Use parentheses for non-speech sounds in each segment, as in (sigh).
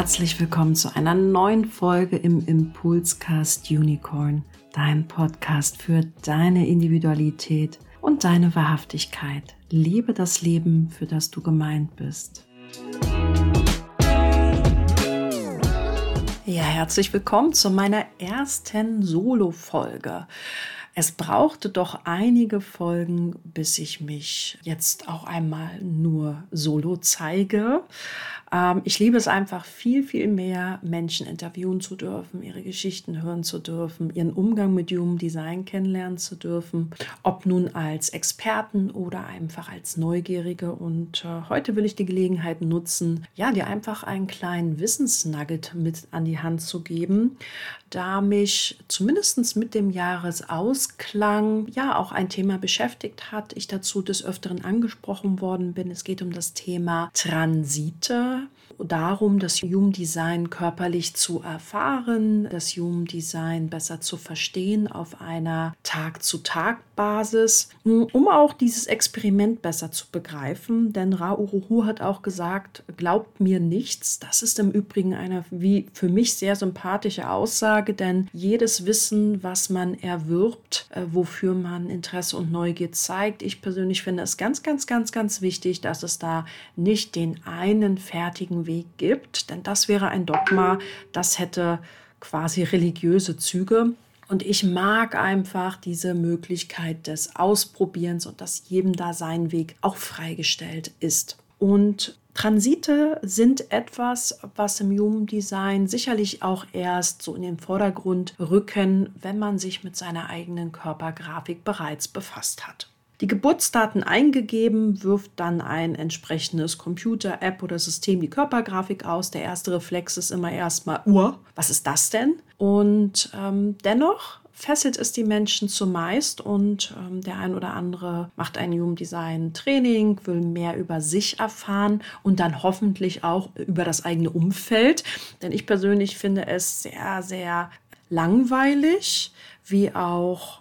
herzlich willkommen zu einer neuen Folge im Impulscast Unicorn, dein Podcast für deine Individualität und deine Wahrhaftigkeit. Liebe das Leben, für das du gemeint bist. Ja, herzlich willkommen zu meiner ersten Solo-Folge. Es brauchte doch einige Folgen, bis ich mich jetzt auch einmal nur solo zeige. Ähm, ich liebe es einfach viel, viel mehr, Menschen interviewen zu dürfen, ihre Geschichten hören zu dürfen, ihren Umgang mit Human Design kennenlernen zu dürfen, ob nun als Experten oder einfach als Neugierige. Und äh, heute will ich die Gelegenheit nutzen, ja, dir einfach einen kleinen Wissensnugget mit an die Hand zu geben, da mich zumindest mit dem Jahresausklang ja auch ein Thema beschäftigt hat, ich dazu des Öfteren angesprochen worden bin. Es geht um das Thema Transite darum, das Human Design körperlich zu erfahren, das Human Design besser zu verstehen auf einer Tag-zu-Tag-Basis, um auch dieses Experiment besser zu begreifen. Denn Ra Uruhu hat auch gesagt, glaubt mir nichts. Das ist im Übrigen eine wie für mich sehr sympathische Aussage, denn jedes Wissen, was man erwirbt, äh, wofür man Interesse und Neugier zeigt, ich persönlich finde es ganz, ganz, ganz, ganz wichtig, dass es da nicht den einen fertigen Weg Weg gibt, denn das wäre ein Dogma, das hätte quasi religiöse Züge. Und ich mag einfach diese Möglichkeit des Ausprobierens und dass jedem da sein Weg auch freigestellt ist. Und Transite sind etwas, was im Human Design sicherlich auch erst so in den Vordergrund rücken, wenn man sich mit seiner eigenen Körpergrafik bereits befasst hat die Geburtsdaten eingegeben, wirft dann ein entsprechendes Computer, App oder System die Körpergrafik aus. Der erste Reflex ist immer erstmal, Uhr, was ist das denn? Und ähm, dennoch fesselt es die Menschen zumeist und ähm, der ein oder andere macht ein Human Design Training, will mehr über sich erfahren und dann hoffentlich auch über das eigene Umfeld. Denn ich persönlich finde es sehr, sehr langweilig, wie auch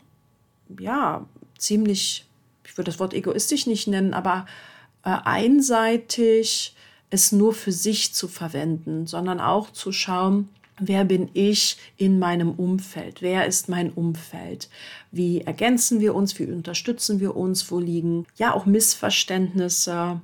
ja ziemlich ich würde das Wort egoistisch nicht nennen, aber äh, einseitig es nur für sich zu verwenden, sondern auch zu schauen, wer bin ich in meinem Umfeld, wer ist mein Umfeld, wie ergänzen wir uns, wie unterstützen wir uns, wo liegen ja auch Missverständnisse.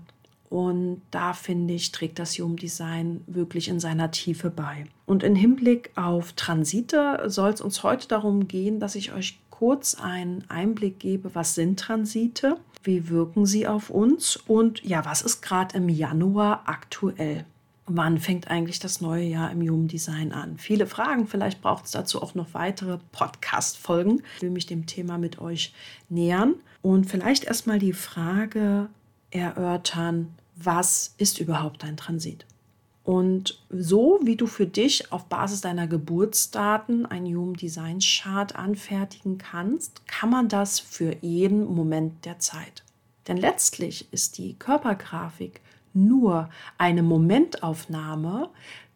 Und da finde ich, trägt das Human Design wirklich in seiner Tiefe bei. Und im Hinblick auf Transite soll es uns heute darum gehen, dass ich euch kurz einen Einblick gebe, was sind Transite, wie wirken sie auf uns und ja, was ist gerade im Januar aktuell. Wann fängt eigentlich das neue Jahr im Human Design an? Viele Fragen, vielleicht braucht es dazu auch noch weitere Podcast-Folgen. Ich will mich dem Thema mit euch nähern und vielleicht erstmal die Frage erörtern, was ist überhaupt ein Transit? Und so wie du für dich auf Basis deiner Geburtsdaten ein Human Design Chart anfertigen kannst, kann man das für jeden Moment der Zeit. Denn letztlich ist die Körpergrafik nur eine Momentaufnahme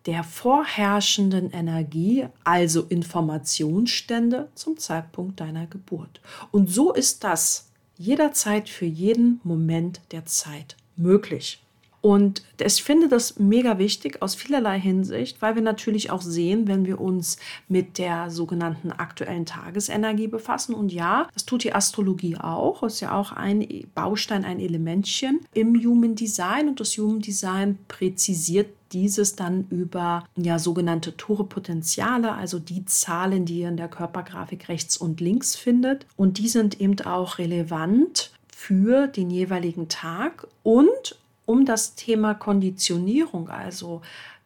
der vorherrschenden Energie, also Informationsstände zum Zeitpunkt deiner Geburt. Und so ist das jederzeit für jeden Moment der Zeit möglich. Und ich finde das mega wichtig aus vielerlei Hinsicht, weil wir natürlich auch sehen, wenn wir uns mit der sogenannten aktuellen Tagesenergie befassen. Und ja, das tut die Astrologie auch. Ist ja auch ein Baustein, ein Elementchen im Human Design. Und das Human Design präzisiert dieses dann über ja sogenannte Tore-Potenziale, also die Zahlen, die ihr in der Körpergrafik rechts und links findet. Und die sind eben auch relevant für den jeweiligen Tag und um das Thema Konditionierung, also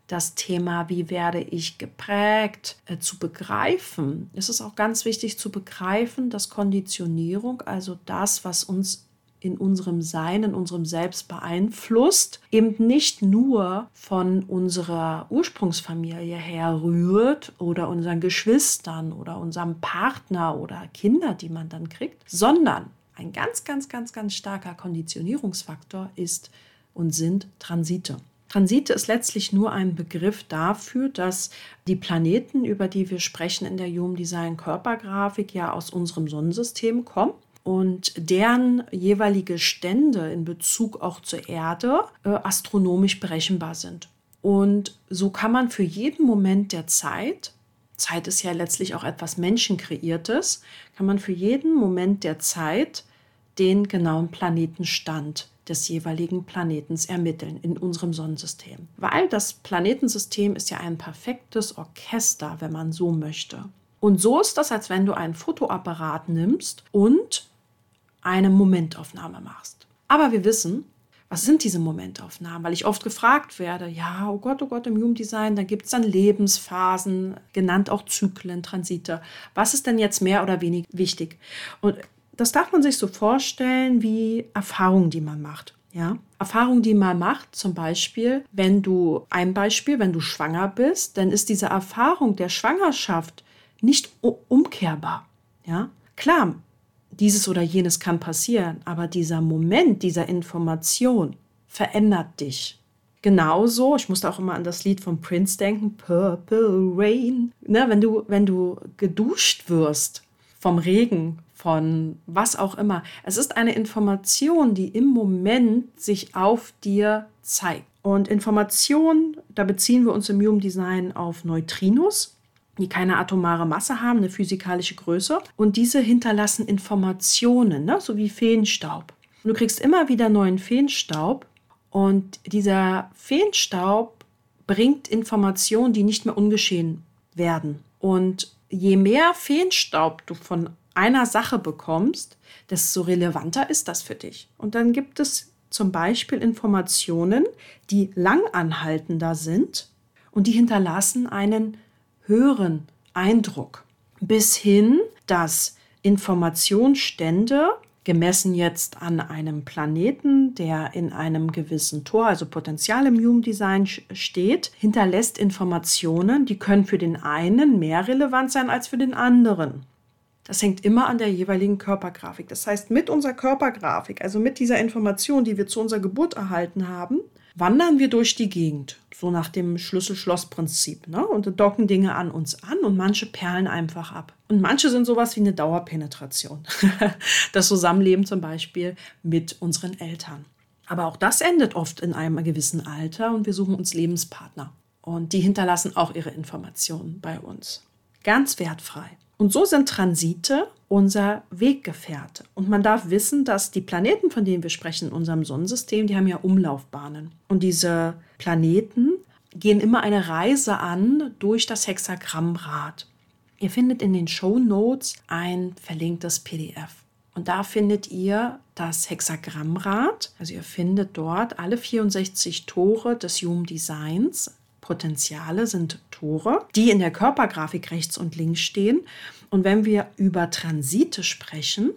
das Thema, wie werde ich geprägt, äh, zu begreifen. Es ist auch ganz wichtig zu begreifen, dass Konditionierung, also das, was uns in unserem Sein, in unserem Selbst beeinflusst, eben nicht nur von unserer Ursprungsfamilie her rührt oder unseren Geschwistern oder unserem Partner oder Kinder, die man dann kriegt, sondern ein ganz, ganz, ganz, ganz starker Konditionierungsfaktor ist und sind Transite. Transite ist letztlich nur ein Begriff dafür, dass die Planeten, über die wir sprechen in der Human Design Körpergrafik, ja aus unserem Sonnensystem kommen und deren jeweilige Stände in Bezug auch zur Erde äh, astronomisch berechenbar sind. Und so kann man für jeden Moment der Zeit, Zeit ist ja letztlich auch etwas Menschenkreiertes, kann man für jeden Moment der Zeit den genauen Planetenstand des jeweiligen Planetens ermitteln in unserem Sonnensystem. Weil das Planetensystem ist ja ein perfektes Orchester, wenn man so möchte. Und so ist das, als wenn du einen Fotoapparat nimmst und eine Momentaufnahme machst. Aber wir wissen, was sind diese Momentaufnahmen? Weil ich oft gefragt werde, ja, oh Gott, oh Gott, im Human da gibt es dann Lebensphasen, genannt auch Zyklen, Transite. Was ist denn jetzt mehr oder weniger wichtig? Und das darf man sich so vorstellen wie Erfahrungen, die man macht. Ja, Erfahrungen, die man macht, zum Beispiel, wenn du, ein Beispiel, wenn du schwanger bist, dann ist diese Erfahrung der Schwangerschaft nicht umkehrbar. Ja, klar, dieses oder jenes kann passieren, aber dieser Moment dieser Information verändert dich. Genauso, ich musste auch immer an das Lied von Prince denken, Purple Rain. Ne, wenn, du, wenn du geduscht wirst vom Regen, von was auch immer. Es ist eine Information, die im Moment sich auf dir zeigt. Und Information, da beziehen wir uns im Human Design auf Neutrinos, die keine atomare Masse haben, eine physikalische Größe. Und diese hinterlassen Informationen, ne? so wie Feenstaub. Und du kriegst immer wieder neuen Feenstaub. Und dieser Feenstaub bringt Informationen, die nicht mehr ungeschehen werden. Und je mehr Feenstaub du von einer Sache bekommst, desto relevanter ist das für dich. Und dann gibt es zum Beispiel Informationen, die langanhaltender sind und die hinterlassen einen höheren Eindruck. Bis hin, dass Informationsstände gemessen jetzt an einem Planeten, der in einem gewissen Tor, also Potenzial im Human Design steht, hinterlässt Informationen, die können für den einen mehr relevant sein als für den anderen. Das hängt immer an der jeweiligen Körpergrafik. Das heißt, mit unserer Körpergrafik, also mit dieser Information, die wir zu unserer Geburt erhalten haben, wandern wir durch die Gegend, so nach dem Schlüssel-Schloss-Prinzip. Ne? Und docken Dinge an uns an und manche perlen einfach ab. Und manche sind sowas wie eine Dauerpenetration. (laughs) das Zusammenleben zum Beispiel mit unseren Eltern. Aber auch das endet oft in einem gewissen Alter und wir suchen uns Lebenspartner. Und die hinterlassen auch ihre Informationen bei uns. Ganz wertfrei. Und so sind Transite unser Weggefährte. Und man darf wissen, dass die Planeten, von denen wir sprechen in unserem Sonnensystem, die haben ja Umlaufbahnen. Und diese Planeten gehen immer eine Reise an durch das Hexagrammrad. Ihr findet in den Show Notes ein verlinktes PDF. Und da findet ihr das Hexagrammrad. Also ihr findet dort alle 64 Tore des Human Designs Potenziale sind Tore, die in der Körpergrafik rechts und links stehen. Und wenn wir über Transite sprechen,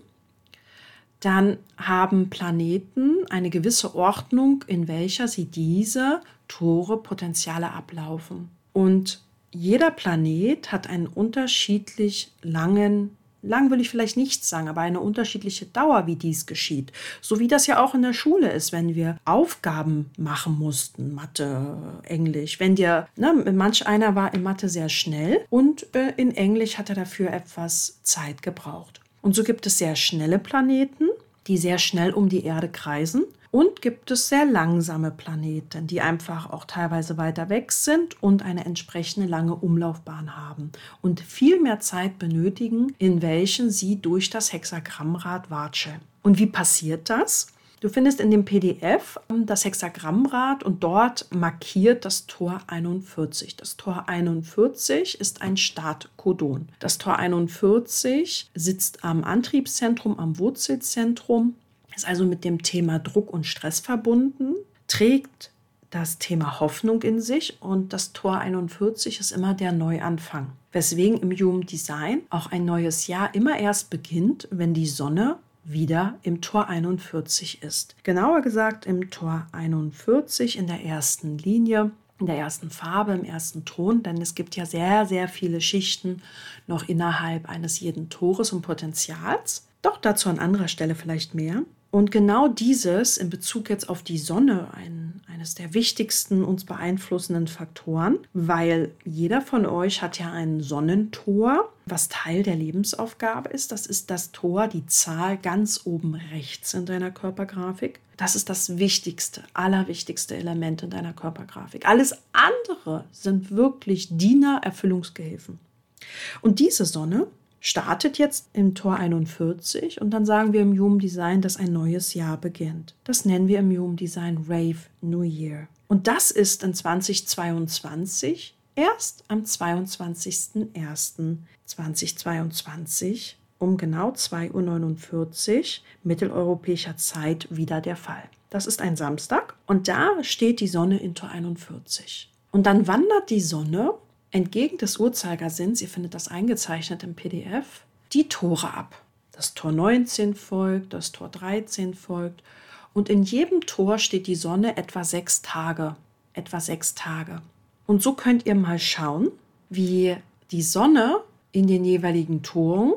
dann haben Planeten eine gewisse Ordnung, in welcher sie diese Tore Potenziale ablaufen. Und jeder Planet hat einen unterschiedlich langen lang will ich vielleicht nicht sagen, aber eine unterschiedliche Dauer, wie dies geschieht. So wie das ja auch in der Schule ist, wenn wir Aufgaben machen mussten, Mathe, Englisch. Wenn dir, ne, manch einer war in Mathe sehr schnell und äh, in Englisch hat er dafür etwas Zeit gebraucht. Und so gibt es sehr schnelle Planeten, die sehr schnell um die Erde kreisen. Und gibt es sehr langsame Planeten, die einfach auch teilweise weiter weg sind und eine entsprechende lange Umlaufbahn haben und viel mehr Zeit benötigen, in welchen sie durch das Hexagrammrad watscheln. Und wie passiert das? Du findest in dem PDF ähm, das Hexagrammrad und dort markiert das Tor 41. Das Tor 41 ist ein Startkodon. Das Tor 41 sitzt am Antriebszentrum, am Wurzelzentrum ist also mit dem Thema Druck und Stress verbunden, trägt das Thema Hoffnung in sich und das Tor 41 ist immer der Neuanfang. Weswegen im Human Design auch ein neues Jahr immer erst beginnt, wenn die Sonne wieder im Tor 41 ist. Genauer gesagt im Tor 41 in der ersten Linie, in der ersten Farbe, im ersten Ton, denn es gibt ja sehr, sehr viele Schichten noch innerhalb eines jeden Tores und Potenzials. Doch dazu an anderer Stelle vielleicht mehr. Und genau dieses in Bezug jetzt auf die Sonne, ein, eine eines der wichtigsten uns beeinflussenden Faktoren, weil jeder von euch hat ja ein Sonnentor, was Teil der Lebensaufgabe ist. Das ist das Tor, die Zahl ganz oben rechts in deiner Körpergrafik. Das ist das wichtigste, allerwichtigste Element in deiner Körpergrafik. Alles andere sind wirklich Diener, Erfüllungsgehilfen. Und diese Sonne startet jetzt im Tor 41 und dann sagen wir im Human Design, dass ein neues Jahr beginnt. Das nennen wir im Human Design Rave New Year. Und das ist in 2022 erst am 22.01.2022 um genau 2.49 Uhr mitteleuropäischer Zeit wieder der Fall. Das ist ein Samstag und da steht die Sonne in Tor 41. Und dann wandert die Sonne entgegen des Uhrzeigersinns, ihr findet das eingezeichnet im PDF, die Tore ab. Das Tor 19 folgt, das Tor 13 folgt und in jedem Tor steht die Sonne etwa sechs Tage. Etwa sechs Tage. Und so könnt ihr mal schauen, wie die Sonne in den jeweiligen Toren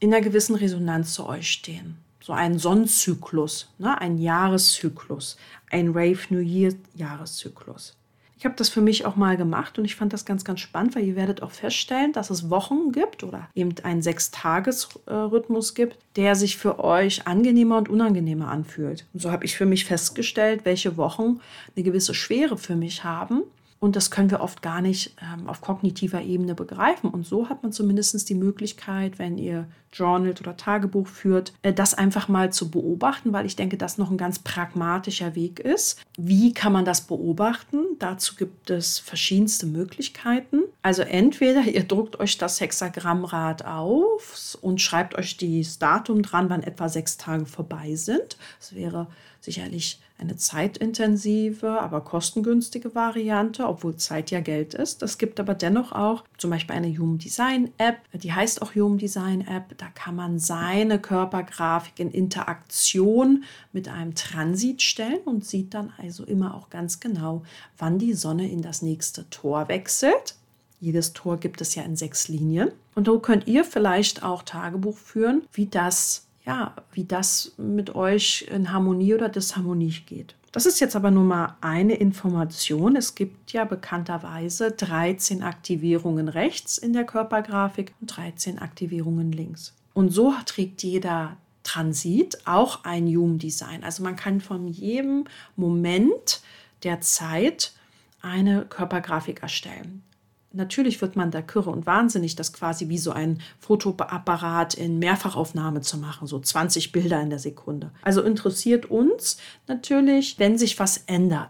in einer gewissen Resonanz zu euch stehen. So ein Sonnenzyklus, ne? ein Jahreszyklus, ein Rave New Year Jahreszyklus. Ich habe das für mich auch mal gemacht und ich fand das ganz, ganz spannend, weil ihr werdet auch feststellen, dass es Wochen gibt oder eben einen Sechstages-Rhythmus gibt, der sich für euch angenehmer und unangenehmer anfühlt. Und so habe ich für mich festgestellt, welche Wochen eine gewisse Schwere für mich haben und das können wir oft gar nicht ähm, auf kognitiver Ebene begreifen. Und so hat man zumindest die Möglichkeit, wenn ihr Journal oder Tagebuch führt, äh, das einfach mal zu beobachten, weil ich denke, das noch ein ganz pragmatischer Weg ist. Wie kann man das beobachten? Dazu gibt es verschiedenste Möglichkeiten. Also entweder ihr druckt euch das Hexagrammrad auf und schreibt euch das Datum dran, wann etwa sechs Tage vorbei sind. Das wäre sicherlich eine zeitintensive, aber kostengünstige Variante, obwohl Zeit ja Geld ist. Es gibt aber dennoch auch zum Beispiel eine Human Design App, die heißt auch Human Design App. Da kann man seine Körpergrafik in Interaktion mit einem Transit stellen und sieht dann also immer auch ganz genau, wann die Sonne in das nächste Tor wechselt. Jedes Tor gibt es ja in sechs Linien. Und so könnt ihr vielleicht auch Tagebuch führen, wie das ja, wie das mit euch in Harmonie oder Disharmonie geht. Das ist jetzt aber nur mal eine Information. Es gibt ja bekannterweise 13 Aktivierungen rechts in der Körpergrafik und 13 Aktivierungen links. Und so trägt jeder Transit auch ein Human Design. Also man kann von jedem Moment der Zeit eine Körpergrafik erstellen natürlich wird man da kürre und wahnsinnig, das quasi wie so ein Fotoapparat in Mehrfachaufnahme zu machen, so 20 Bilder in der Sekunde. Also interessiert uns natürlich, wenn sich was ändert.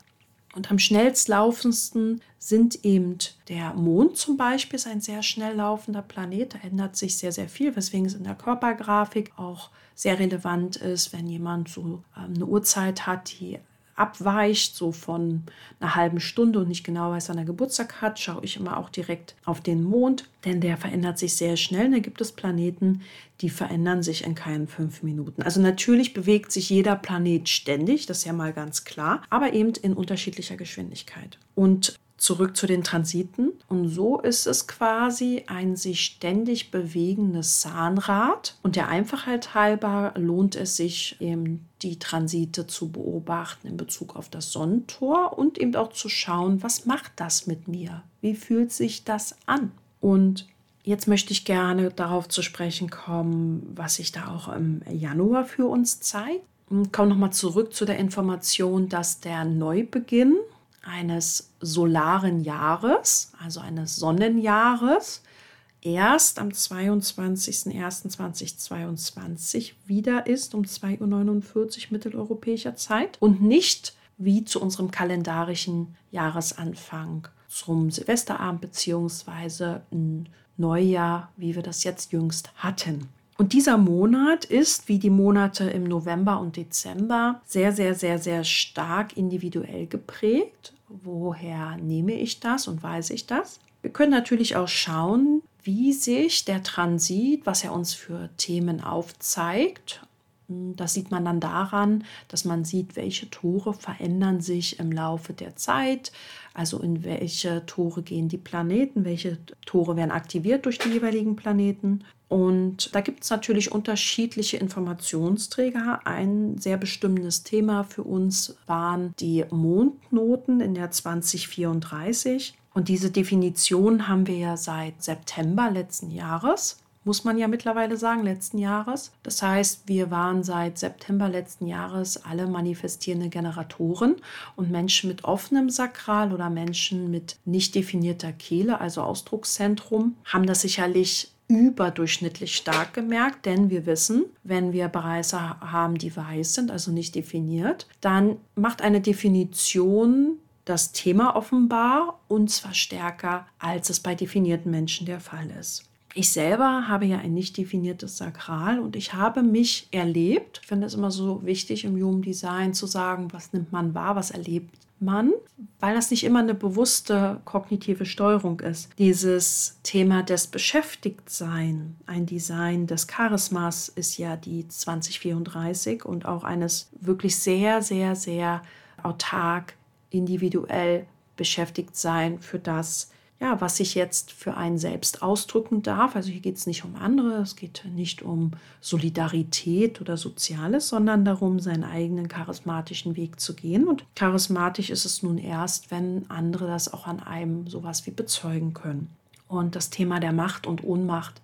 Und am schnellstlaufendsten sind eben der Mond zum Beispiel, ist ein sehr schnell laufender Planet. Da ändert sich sehr, sehr viel, weswegen es in der Körpergrafik auch sehr relevant ist, wenn jemand so ähm, eine Uhrzeit hat, die abweicht, so von einer halben Stunde und nicht genau weiß, wann er Geburtstag hat, schaue ich immer auch direkt auf den Mond, denn der verändert sich sehr schnell. Da gibt es Planeten, die verändern sich in keinen fünf Minuten. Also natürlich bewegt sich jeder Planet ständig, das ist ja mal ganz klar, aber eben in unterschiedlicher Geschwindigkeit. Und zurück zu den Transiten. Und so ist es quasi ein sich ständig bewegendes Zahnrad. Und der Einfachheit halber lohnt es sich eben die Transite zu beobachten in Bezug auf das Sonnentor und eben auch zu schauen, was macht das mit mir? Wie fühlt sich das an? Und Jetzt möchte ich gerne darauf zu sprechen kommen, was sich da auch im Januar für uns zeigt. Kommen nochmal zurück zu der Information, dass der Neubeginn eines solaren Jahres, also eines Sonnenjahres, erst am 22.01.2022 wieder ist um 2.49 Uhr mitteleuropäischer Zeit und nicht wie zu unserem kalendarischen Jahresanfang zum Silvesterabend bzw. Neujahr, wie wir das jetzt jüngst hatten. Und dieser Monat ist, wie die Monate im November und Dezember, sehr, sehr, sehr, sehr stark individuell geprägt. Woher nehme ich das und weiß ich das? Wir können natürlich auch schauen, wie sich der Transit, was er uns für Themen aufzeigt, Das sieht man dann daran, dass man sieht, welche Tore verändern sich im Laufe der Zeit, also in welche Tore gehen die Planeten, welche Tore werden aktiviert durch die jeweiligen Planeten. Und da gibt es natürlich unterschiedliche Informationsträger. Ein sehr bestimmendes Thema für uns waren die Mondnoten in der 2034. Und diese Definition haben wir ja seit September letzten Jahres muss man ja mittlerweile sagen, letzten Jahres. Das heißt, wir waren seit September letzten Jahres alle manifestierende Generatoren und Menschen mit offenem Sakral oder Menschen mit nicht definierter Kehle, also Ausdruckszentrum, haben das sicherlich überdurchschnittlich stark gemerkt, denn wir wissen, wenn wir Bereiche haben, die weiß sind, also nicht definiert, dann macht eine Definition das Thema offenbar und zwar stärker, als es bei definierten Menschen der Fall ist. Ich selber habe ja ein nicht definiertes Sakral und ich habe mich erlebt. Ich finde es immer so wichtig im Human Design zu sagen, was nimmt man wahr, was erlebt man, weil das nicht immer eine bewusste kognitive Steuerung ist. Dieses Thema des Beschäftigtsein, ein Design des Charismas ist ja die 2034 und auch eines wirklich sehr, sehr, sehr autark, individuell beschäftigt sein für das, ja, was ich jetzt für einen selbst ausdrücken darf. Also hier geht es nicht um andere, es geht nicht um Solidarität oder Soziales, sondern darum, seinen eigenen charismatischen Weg zu gehen. Und charismatisch ist es nun erst, wenn andere das auch an einem sowas wie bezeugen können. Und das Thema der Macht und Ohnmacht.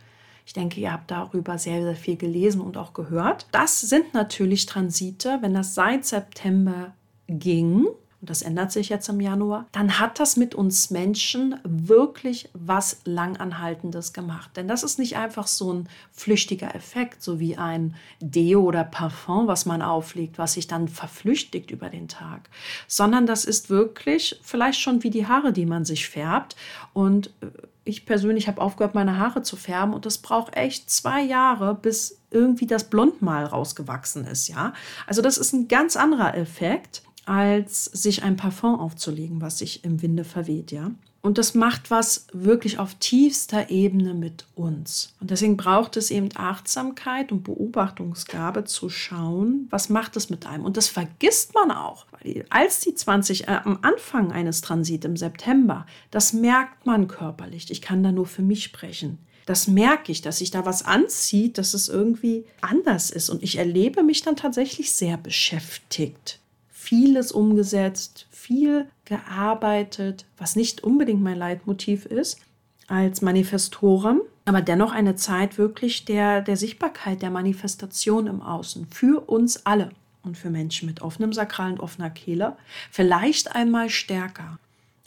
Ich denke, ihr habt darüber sehr, sehr viel gelesen und auch gehört. Das sind natürlich Transite, wenn das seit September ging, und das ändert sich jetzt im Januar, dann hat das mit uns Menschen wirklich was Langanhaltendes gemacht. Denn das ist nicht einfach so ein flüchtiger Effekt, so wie ein Deo oder Parfum, was man auflegt, was sich dann verflüchtigt über den Tag, sondern das ist wirklich vielleicht schon wie die Haare, die man sich färbt. Und äh, ich persönlich habe aufgehört, meine Haare zu färben und das braucht echt zwei Jahre, bis irgendwie das Blond mal rausgewachsen ist, ja. Also das ist ein ganz anderer Effekt als sich ein Parfum aufzulegen, was sich im Winde verweht, ja. Und das macht was wirklich auf tiefster Ebene mit uns. Und deswegen braucht es eben Achtsamkeit und Beobachtungsgabe zu schauen, was macht es mit einem. Und das vergisst man auch. Als die 20 äh, am Anfang eines Transit im September, das merkt man körperlich. Ich kann da nur für mich sprechen. Das merke ich, dass sich da was anzieht, dass es irgendwie anders ist. Und ich erlebe mich dann tatsächlich sehr beschäftigt vieles umgesetzt, viel gearbeitet, was nicht unbedingt mein Leitmotiv ist als Manifestoren, aber dennoch eine Zeit wirklich der, der Sichtbarkeit, der Manifestation im Außen für uns alle und für Menschen mit offenem Sakral und offener Kehle vielleicht einmal stärker.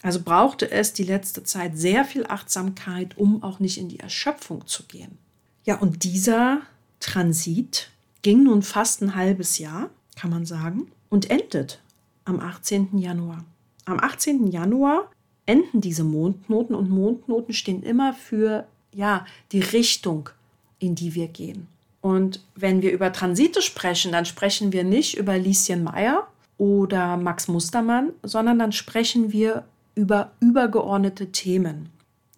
Also brauchte es die letzte Zeit sehr viel Achtsamkeit, um auch nicht in die Erschöpfung zu gehen. Ja, und dieser Transit ging nun fast ein halbes Jahr, kann man sagen und endet am 18. Januar. Am 18. Januar enden diese Mondnoten und Mondnoten stehen immer für ja, die Richtung, in die wir gehen. Und wenn wir über Transite sprechen, dann sprechen wir nicht über Lieschen Meyer oder Max Mustermann, sondern dann sprechen wir über übergeordnete Themen.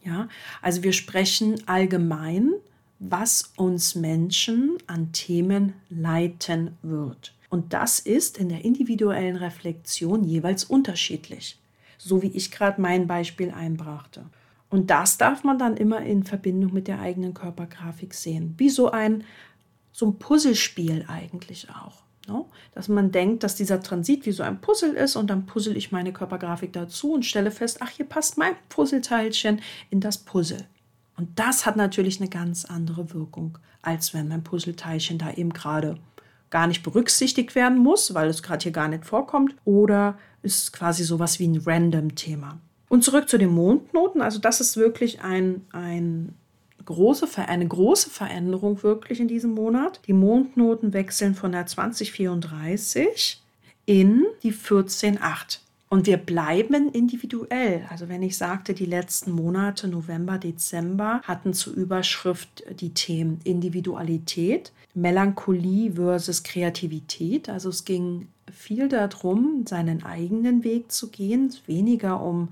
Ja, also wir sprechen allgemein, was uns Menschen an Themen leiten wird. Und das ist in der individuellen Reflexion jeweils unterschiedlich, so wie ich gerade mein Beispiel einbrachte. Und das darf man dann immer in Verbindung mit der eigenen Körpergrafik sehen, wie so ein, so ein Puzzlespiel eigentlich auch. No? Ne? Dass man denkt, dass dieser Transit wie so ein Puzzle ist und dann puzzle ich meine Körpergrafik dazu und stelle fest, ach, hier passt mein Puzzleteilchen in das Puzzle. Und das hat natürlich eine ganz andere Wirkung, als wenn mein Puzzleteilchen da eben gerade gar nicht berücksichtigt werden muss, weil es gerade hier gar nicht vorkommt, oder ist quasi sowas wie ein Random-Thema. Und zurück zu den Mondnoten. Also das ist wirklich ein, ein große, eine große Veränderung wirklich in diesem Monat. Die Mondnoten wechseln von der 2034 in die 148. Und wir bleiben individuell. Also wenn ich sagte, die letzten Monate, November, Dezember, hatten zur Überschrift die Themen Individualität, Melancholie versus Kreativität. Also es ging viel darum, seinen eigenen Weg zu gehen, weniger um,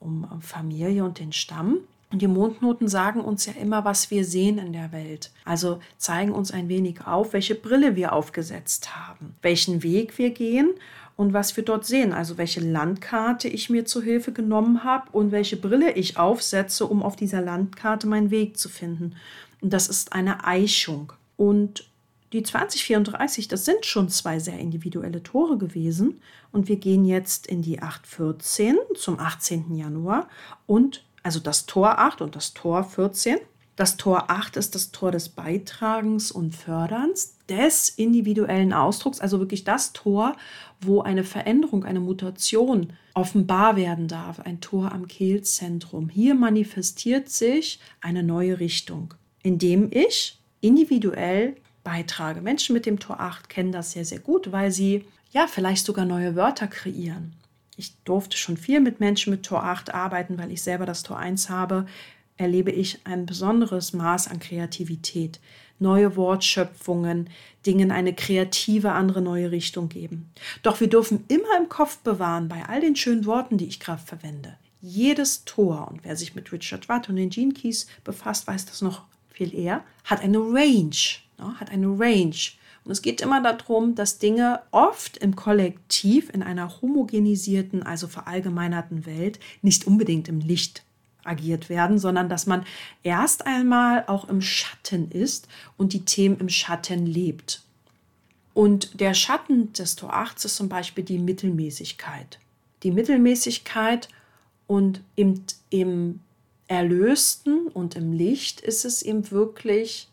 um Familie und den Stamm. Und die Mondnoten sagen uns ja immer, was wir sehen in der Welt. Also zeigen uns ein wenig auf, welche Brille wir aufgesetzt haben, welchen Weg wir gehen und was wir dort sehen. Also welche Landkarte ich mir zu Hilfe genommen habe und welche Brille ich aufsetze, um auf dieser Landkarte meinen Weg zu finden. Und das ist eine Eichung. Und die 2034, das sind schon zwei sehr individuelle Tore gewesen. Und wir gehen jetzt in die 814 zum 18. Januar und also das Tor 8 und das Tor 14. Das Tor 8 ist das Tor des Beitragens und Förderns, des individuellen Ausdrucks, also wirklich das Tor, wo eine Veränderung, eine Mutation offenbar werden darf, ein Tor am Kehlzentrum. Hier manifestiert sich eine neue Richtung, indem ich individuell beitrage. Menschen mit dem Tor 8 kennen das sehr, sehr gut, weil sie ja vielleicht sogar neue Wörter kreieren. Ich durfte schon viel mit Menschen mit Tor 8 arbeiten, weil ich selber das Tor 1 habe erlebe ich ein besonderes Maß an Kreativität, neue Wortschöpfungen, Dingen eine kreative, andere neue Richtung geben. Doch wir dürfen immer im Kopf bewahren, bei all den schönen Worten, die ich gerade verwende, jedes Tor, und wer sich mit Richard Watt und den Gene Keys befasst, weiß das noch viel eher, hat eine Range, ne, hat eine Range. Und es geht immer darum, dass Dinge oft im Kollektiv, in einer homogenisierten, also verallgemeinerten Welt, nicht unbedingt im Licht agiert werden, sondern dass man erst einmal auch im Schatten ist und die Themen im Schatten lebt. Und der Schatten des Tor 8 ist zum Beispiel die Mittelmäßigkeit. Die Mittelmäßigkeit und im, im Erlösten und im Licht ist es eben wirklich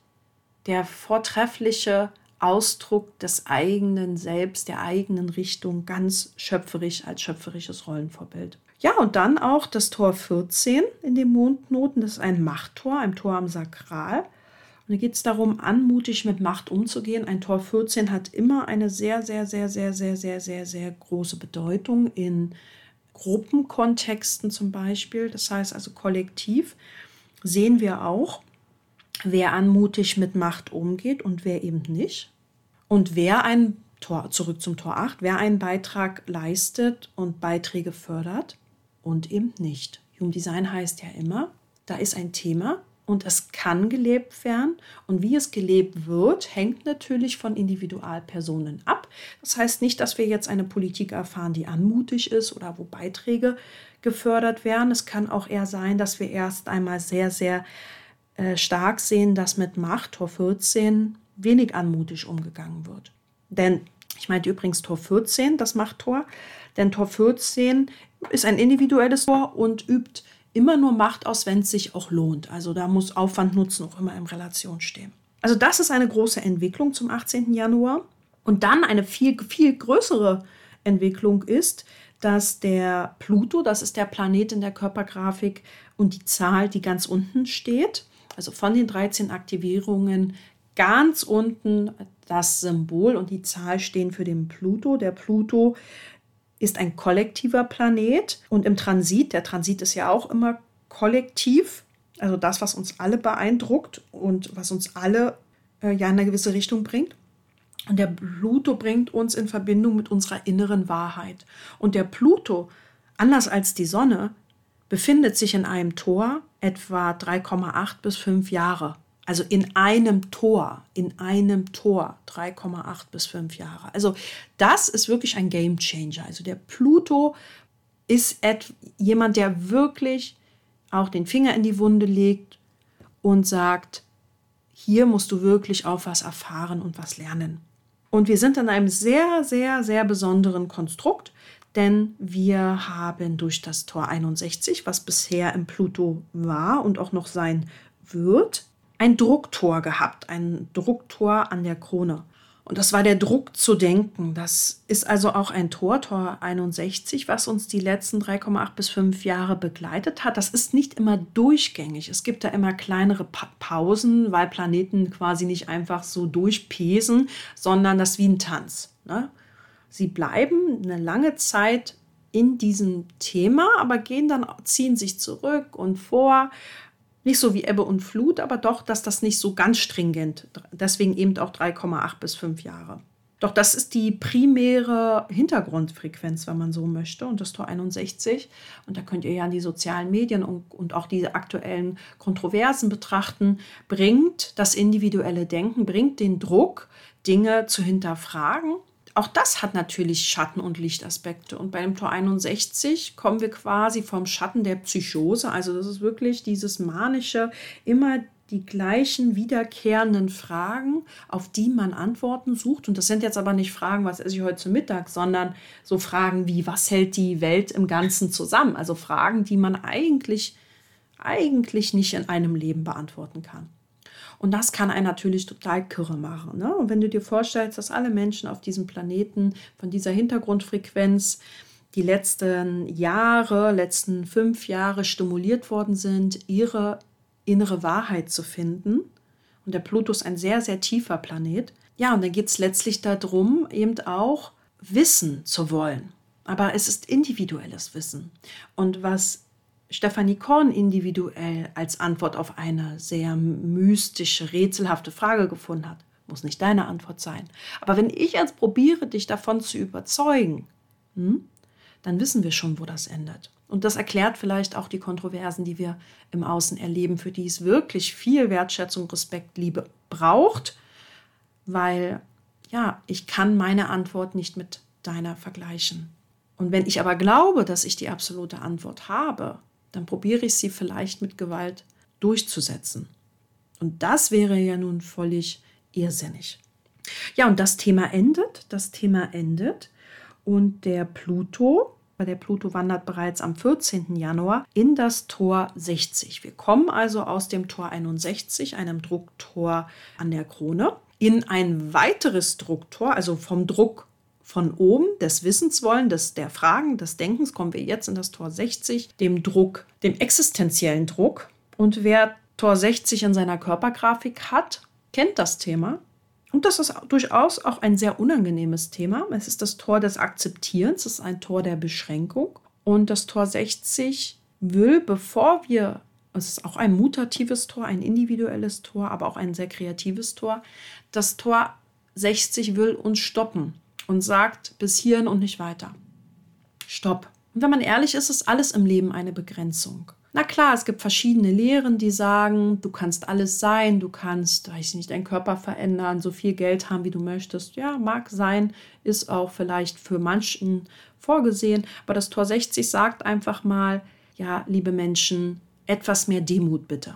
der vortreffliche Ausdruck des eigenen Selbst, der eigenen Richtung, ganz schöpferisch als schöpferisches Rollenvorbild. Ja, und dann auch das Tor 14 in den Mondnoten. Das ist ein Machttor, ein Tor am Sakral. Und da geht es darum, anmutig mit Macht umzugehen. Ein Tor 14 hat immer eine sehr, sehr, sehr, sehr, sehr, sehr, sehr, sehr große Bedeutung in Gruppenkontexten zum Beispiel. Das heißt also kollektiv sehen wir auch, wer anmutig mit Macht umgeht und wer eben nicht. Und wer ein Tor, zurück zum Tor 8, wer einen Beitrag leistet und Beiträge fördert und eben nicht. Human Design heißt ja immer, da ist ein Thema und es kann gelebt werden. Und wie es gelebt wird, hängt natürlich von Individualpersonen ab. Das heißt nicht, dass wir jetzt eine Politik erfahren, die anmutig ist oder wo Beiträge gefördert werden. Es kann auch eher sein, dass wir erst einmal sehr, sehr äh, stark sehen, dass mit Macht, Tor 14, wenig anmutig umgegangen wird. Denn ich meinte übrigens Tor 14, das Machttor, denn Tor 14 ist ein individuelles Tor und übt immer nur Macht aus, wenn es sich auch lohnt. Also da muss Aufwand Nutzen auch immer in Relation stehen. Also das ist eine große Entwicklung zum 18. Januar. Und dann eine viel, viel größere Entwicklung ist, dass der Pluto, das ist der Planet in der Körpergrafik und die Zahl, die ganz unten steht, also von den 13 Aktivierungen ganz unten das Symbol und die Zahl stehen für den Pluto. Der Pluto ist ein kollektiver Planet und im Transit, der Transit ist ja auch immer kollektiv, also das, was uns alle beeindruckt und was uns alle äh, ja in eine gewisse Richtung bringt. Und der Pluto bringt uns in Verbindung mit unserer inneren Wahrheit. Und der Pluto, anders als die Sonne, befindet sich in einem Tor etwa 3,8 bis 5 Jahre. Also in einem Tor, in einem Tor 3,8 bis 5 Jahre. Also das ist wirklich ein Game Changer. Also der Pluto ist jemand, der wirklich auch den Finger in die Wunde legt und sagt, hier musst du wirklich auch was erfahren und was lernen. Und wir sind in einem sehr, sehr, sehr besonderen Konstrukt, denn wir haben durch das Tor 61, was bisher im Pluto war und auch noch sein wird, ein Drucktor gehabt, ein Drucktor an der Krone. Und das war der Druck zu denken. Das ist also auch ein Tor, Tor 61, was uns die letzten 3,8 bis 5 Jahre begleitet hat. Das ist nicht immer durchgängig. Es gibt da immer kleinere pa Pausen, weil Planeten quasi nicht einfach so durchpesen, sondern das wie ein Tanz. Ne? Sie bleiben eine lange Zeit in diesem Thema, aber gehen dann, ziehen sich zurück und vor nicht so wie Ebbe und Flut, aber doch, dass das nicht so ganz stringent, deswegen eben auch 3,8 bis 5 Jahre. Doch das ist die primäre Hintergrundfrequenz, wenn man so möchte, und das Tor 61. Und da könnt ihr ja die sozialen Medien und, und auch diese aktuellen Kontroversen betrachten, bringt das individuelle Denken, bringt den Druck, Dinge zu hinterfragen. Auch das hat natürlich Schatten- und Lichtaspekte. Und bei dem Tor 61 kommen wir quasi vom Schatten der Psychose. Also das ist wirklich dieses manische, immer die gleichen wiederkehrenden Fragen, auf die man Antworten sucht. Und das sind jetzt aber nicht Fragen, was esse ich heute zu Mittag, sondern so Fragen wie, was hält die Welt im Ganzen zusammen? Also Fragen, die man eigentlich, eigentlich nicht in einem Leben beantworten kann. Und das kann einen natürlich total kirre machen. Ne? Und wenn du dir vorstellst, dass alle Menschen auf diesem Planeten von dieser Hintergrundfrequenz die letzten Jahre, letzten fünf Jahre stimuliert worden sind, ihre innere Wahrheit zu finden. Und der Pluto ist ein sehr, sehr tiefer Planet. Ja, und dann geht es letztlich darum, eben auch wissen zu wollen. Aber es ist individuelles Wissen. Und was Stefanie Korn individuell als Antwort auf eine sehr mystische, rätselhafte Frage gefunden hat, muss nicht deine Antwort sein. Aber wenn ich jetzt probiere, dich davon zu überzeugen, hm, dann wissen wir schon, wo das endet. Und das erklärt vielleicht auch die Kontroversen, die wir im Außen erleben, für die es wirklich viel Wertschätzung, Respekt, Liebe braucht, weil ja, ich kann meine Antwort nicht mit deiner vergleichen. Und wenn ich aber glaube, dass ich die absolute Antwort habe, dann probiere ich sie vielleicht mit Gewalt durchzusetzen. Und das wäre ja nun völlig irrsinnig. Ja, und das Thema endet, das Thema endet und der Pluto der Pluto wandert bereits am 14. Januar in das Tor 60. Wir kommen also aus dem Tor 61, einem Drucktor an der Krone, in ein weiteres Drucktor, also vom Druck von oben, des Wissenswollen, des, der Fragen, des Denkens, kommen wir jetzt in das Tor 60, dem Druck, dem existenziellen Druck. Und wer Tor 60 in seiner Körpergrafik hat, kennt das Thema. Und das ist durchaus auch ein sehr unangenehmes Thema. Es ist das Tor des Akzeptierens, es ist ein Tor der Beschränkung. Und das Tor 60 will, bevor wir, es ist auch ein mutatives Tor, ein individuelles Tor, aber auch ein sehr kreatives Tor, das Tor 60 will uns stoppen und sagt bis hierhin und nicht weiter. Stopp. Und wenn man ehrlich ist, ist alles im Leben eine Begrenzung. Na klar, es gibt verschiedene Lehren, die sagen, du kannst alles sein, du kannst, weiß ich nicht, deinen Körper verändern, so viel Geld haben, wie du möchtest. Ja, mag sein, ist auch vielleicht für manchen vorgesehen. Aber das Tor 60 sagt einfach mal, ja, liebe Menschen, etwas mehr Demut bitte.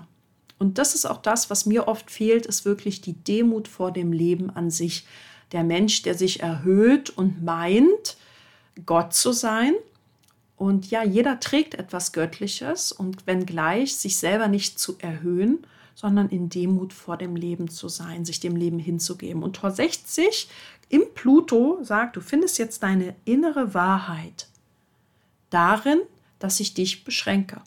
Und das ist auch das, was mir oft fehlt, ist wirklich die Demut vor dem Leben an sich. Der Mensch, der sich erhöht und meint, Gott zu sein und ja, jeder trägt etwas Göttliches und wenngleich sich selber nicht zu erhöhen, sondern in Demut vor dem Leben zu sein, sich dem Leben hinzugeben. Und Tor 60 im Pluto sagt, du findest jetzt deine innere Wahrheit darin, dass ich dich beschränke,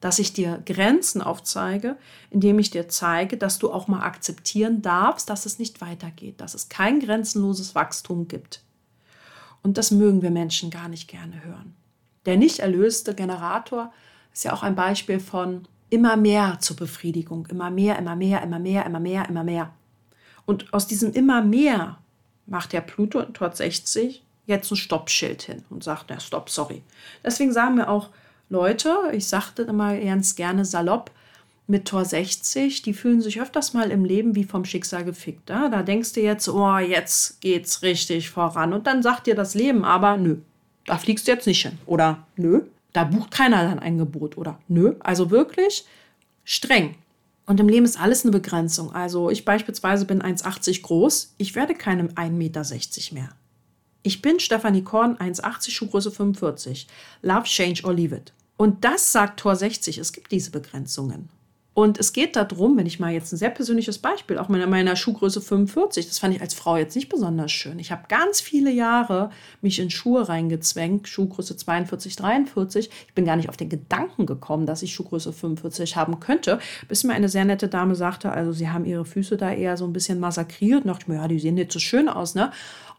dass ich dir Grenzen aufzeige, indem ich dir zeige, dass du auch mal akzeptieren darfst, dass es nicht weitergeht, dass es kein grenzenloses Wachstum gibt. Und das mögen wir Menschen gar nicht gerne hören. Der nicht erlöste Generator ist ja auch ein Beispiel von immer mehr zur Befriedigung, immer mehr, immer mehr, immer mehr, immer mehr, immer mehr. Und aus diesem immer mehr macht der Pluto in Tor 60 jetzt ein Stoppschild hin und sagt, ja, stopp, sorry. Deswegen sagen wir auch Leute, ich sagte immer ganz gerne salopp, mit Tor 60, die fühlen sich öfters mal im Leben wie vom Schicksal gefickt. Ja? Da denkst du jetzt, oh, jetzt geht's richtig voran. Und dann sagt dir das Leben aber, nö, da fliegst du jetzt nicht hin. Oder nö, da bucht keiner dein Angebot. Oder nö, also wirklich streng. Und im Leben ist alles eine Begrenzung. Also ich beispielsweise bin 1,80 groß. Ich werde keinem 1,60 Meter mehr. Ich bin Stefanie Korn, 1,80, Schuhgröße 45. Love, change or leave it. Und das sagt Tor 60. Es gibt diese Begrenzungen. Und es geht darum, wenn ich mal jetzt ein sehr persönliches Beispiel, auch meiner, meiner Schuhgröße 45, das fand ich als Frau jetzt nicht besonders schön. Ich habe ganz viele Jahre mich in Schuhe reingezwängt, Schuhgröße 42, 43. Ich bin gar nicht auf den Gedanken gekommen, dass ich Schuhgröße 45 haben könnte, bis mir eine sehr nette Dame sagte, also sie haben ihre Füße da eher so ein bisschen massakriert. Und dachte ich mir, ja, die sehen nicht so schön aus, ne?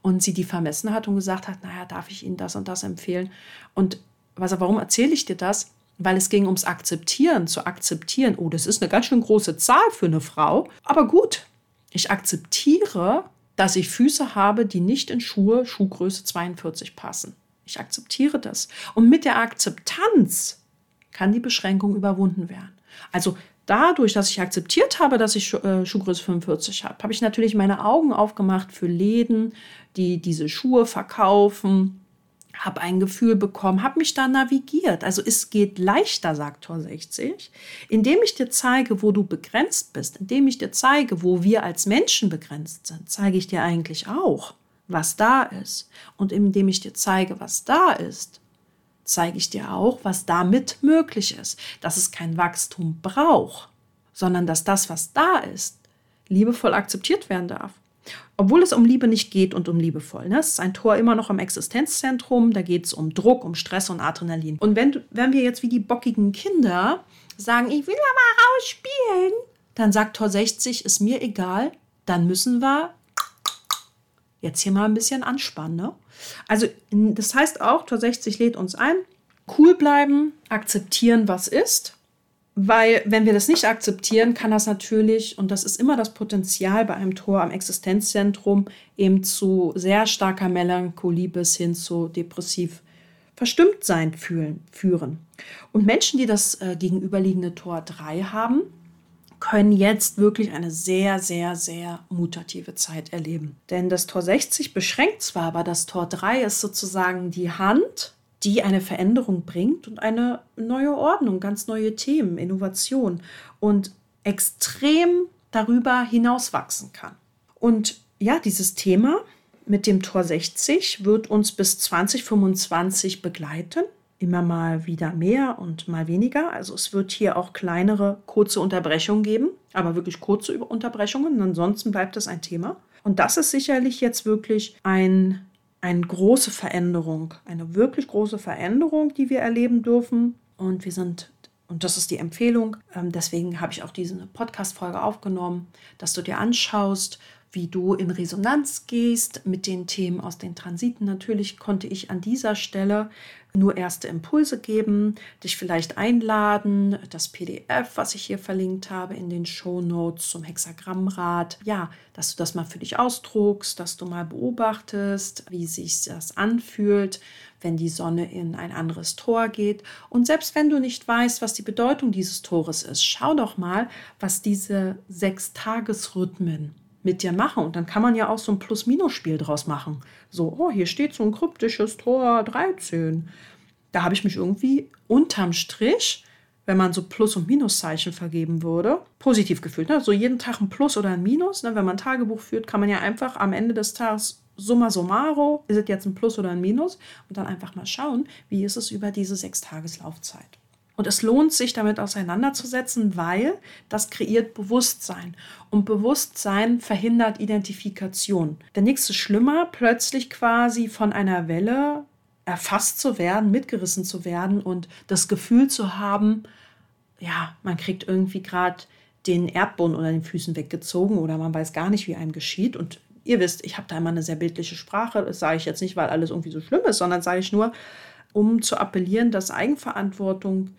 Und sie die vermessen hat und gesagt hat, naja, darf ich Ihnen das und das empfehlen? Und was, warum erzähle ich dir das? weil es ging ums Akzeptieren, zu akzeptieren, oh, das ist eine ganz schön große Zahl für eine Frau, aber gut, ich akzeptiere, dass ich Füße habe, die nicht in Schuhe Schuhgröße 42 passen. Ich akzeptiere das. Und mit der Akzeptanz kann die Beschränkung überwunden werden. Also dadurch, dass ich akzeptiert habe, dass ich äh, Schuhgröße 45 habe, habe ich natürlich meine Augen aufgemacht für Läden, die diese Schuhe verkaufen, habe ein Gefühl bekommen, habe mich da navigiert. Also es geht leichter, sagt Tor 60, indem ich dir zeige, wo du begrenzt bist, indem ich dir zeige, wo wir als Menschen begrenzt sind, zeige ich dir eigentlich auch, was da ist. Und indem ich dir zeige, was da ist, zeige ich dir auch, was damit möglich ist. Dass es kein Wachstum braucht, sondern dass das, was da ist, liebevoll akzeptiert werden darf. Obwohl es um Liebe nicht geht und um liebevoll. Ne? Es ist ein Tor immer noch im Existenzzentrum. Da geht es um Druck, um Stress und Adrenalin. Und wenn, wenn wir jetzt wie die bockigen Kinder sagen, ich will aber rausspielen, dann sagt Tor 60, ist mir egal. Dann müssen wir jetzt hier mal ein bisschen anspannen. Ne? Also das heißt auch, Tor 60 lädt uns ein, cool bleiben, akzeptieren, was ist. Weil wenn wir das nicht akzeptieren, kann das natürlich, und das ist immer das Potenzial bei einem Tor am Existenzzentrum, eben zu sehr starker Melancholie bis hin zu depressiv verstimmt sein fühlen, führen. Und Menschen, die das äh, gegenüberliegende Tor 3 haben, können jetzt wirklich eine sehr, sehr, sehr mutative Zeit erleben. Denn das Tor 60 beschränkt zwar, aber das Tor 3 ist sozusagen die Hand, die eine Veränderung bringt und eine neue Ordnung, ganz neue Themen, Innovation und extrem darüber hinauswachsen kann. Und ja, dieses Thema mit dem Tor 60 wird uns bis 2025 begleiten immer mal wieder mehr und mal weniger. Also es wird hier auch kleinere, kurze Unterbrechungen geben, aber wirklich kurze Unterbrechungen. Ansonsten bleibt es ein Thema. Und das ist sicherlich jetzt wirklich ein, eine große Veränderung, eine wirklich große Veränderung, die wir erleben dürfen. Und wir sind, und das ist die Empfehlung, ähm, deswegen habe ich auch diese Podcast-Folge aufgenommen, dass du dir anschaust, wie du in Resonanz gehst mit den Themen aus den Transiten. Natürlich konnte ich an dieser Stelle nur erste Impulse geben, dich vielleicht einladen, das PDF, was ich hier verlinkt habe in den Show Notes zum Hexagrammrad, ja, dass du das mal für dich ausdruckst, dass du mal beobachtest, wie sich das anfühlt, wenn die Sonne in ein anderes Tor geht. Und selbst wenn du nicht weißt, was die Bedeutung dieses Tores ist, schau doch mal, was diese sechs Tagesrhythmen mit dir machen. Und dann kann man ja auch so ein Plus-Minus-Spiel draus machen. So, oh, hier steht so ein kryptisches Tor 13. Da habe ich mich irgendwie unterm Strich, wenn man so Plus- und Minuszeichen vergeben würde, positiv gefühlt. Ne? So jeden Tag ein Plus oder ein Minus. Ne? Wenn man ein Tagebuch führt, kann man ja einfach am Ende des Tages summa summaro, ist es jetzt ein Plus oder ein Minus? Und dann einfach mal schauen, wie ist es über diese sechs Tageslaufzeit. Und es lohnt sich, damit auseinanderzusetzen, weil das kreiert Bewusstsein. Und Bewusstsein verhindert Identifikation. Nichts ist schlimmer, plötzlich quasi von einer Welle erfasst zu werden, mitgerissen zu werden und das Gefühl zu haben, ja, man kriegt irgendwie gerade den Erdboden unter den Füßen weggezogen oder man weiß gar nicht, wie einem geschieht. Und ihr wisst, ich habe da immer eine sehr bildliche Sprache. Das sage ich jetzt nicht, weil alles irgendwie so schlimm ist, sondern sage ich nur, um zu appellieren, dass Eigenverantwortung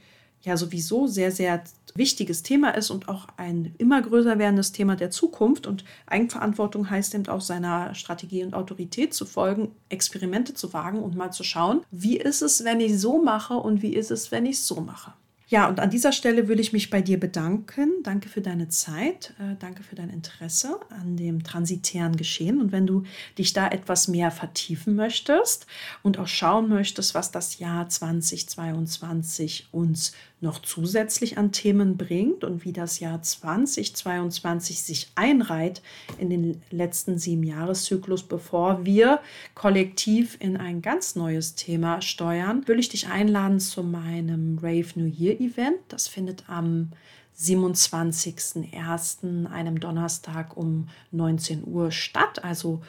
ja sowieso sehr, sehr wichtiges Thema ist und auch ein immer größer werdendes Thema der Zukunft. Und Eigenverantwortung heißt eben auch seiner Strategie und Autorität zu folgen, Experimente zu wagen und mal zu schauen, wie ist es, wenn ich so mache und wie ist es, wenn ich so mache. Ja, und an dieser Stelle will ich mich bei dir bedanken. Danke für deine Zeit, äh, danke für dein Interesse an dem transitären Geschehen. Und wenn du dich da etwas mehr vertiefen möchtest und auch schauen möchtest, was das Jahr 2022 uns noch zusätzlich an Themen bringt und wie das Jahr 2022 sich einreiht in den letzten sieben Jahreszyklus, bevor wir kollektiv in ein ganz neues Thema steuern, will ich dich einladen zu meinem Rave New Year Event. Das findet am 27.01., einem Donnerstag um 19 Uhr statt, also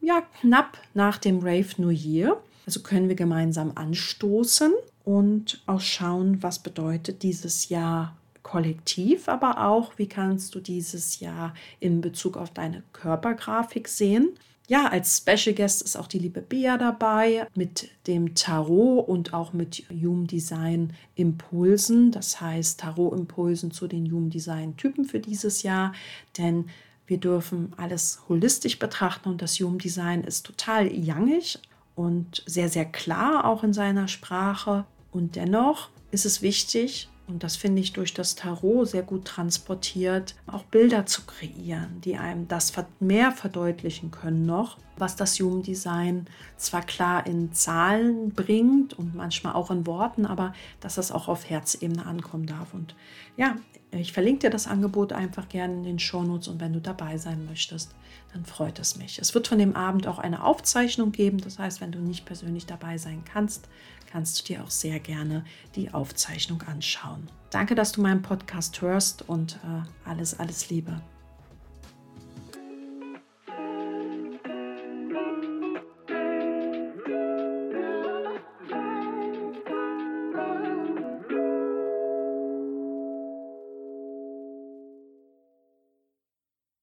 ja, knapp nach dem Rave New Year. Also können wir gemeinsam anstoßen und auch schauen, was bedeutet dieses Jahr kollektiv, aber auch, wie kannst du dieses Jahr in Bezug auf deine Körpergrafik sehen. Ja, als Special Guest ist auch die liebe Bea dabei mit dem Tarot und auch mit Human Design Impulsen. Das heißt Tarot Impulsen zu den Human Design Typen für dieses Jahr. Denn Wir dürfen alles holistisch betrachten und das Human Design ist total yangig und sehr, sehr klar auch in seiner Sprache. Und dennoch ist es wichtig, und das finde ich durch das Tarot sehr gut transportiert, auch Bilder zu kreieren, die einem das mehr verdeutlichen können noch, was das Human Design zwar klar in Zahlen bringt und manchmal auch in Worten, aber dass das auch auf Herzebene ankommen darf. Und ja, ich verlinke dir das Angebot einfach gerne in den Shownotes und wenn du dabei sein möchtest, dann freut es mich. Es wird von dem Abend auch eine Aufzeichnung geben, das heißt, wenn du nicht persönlich dabei sein kannst, kannst du dir auch sehr gerne die Aufzeichnung anschauen. Danke, dass du meinen Podcast hörst und äh, alles, alles Liebe.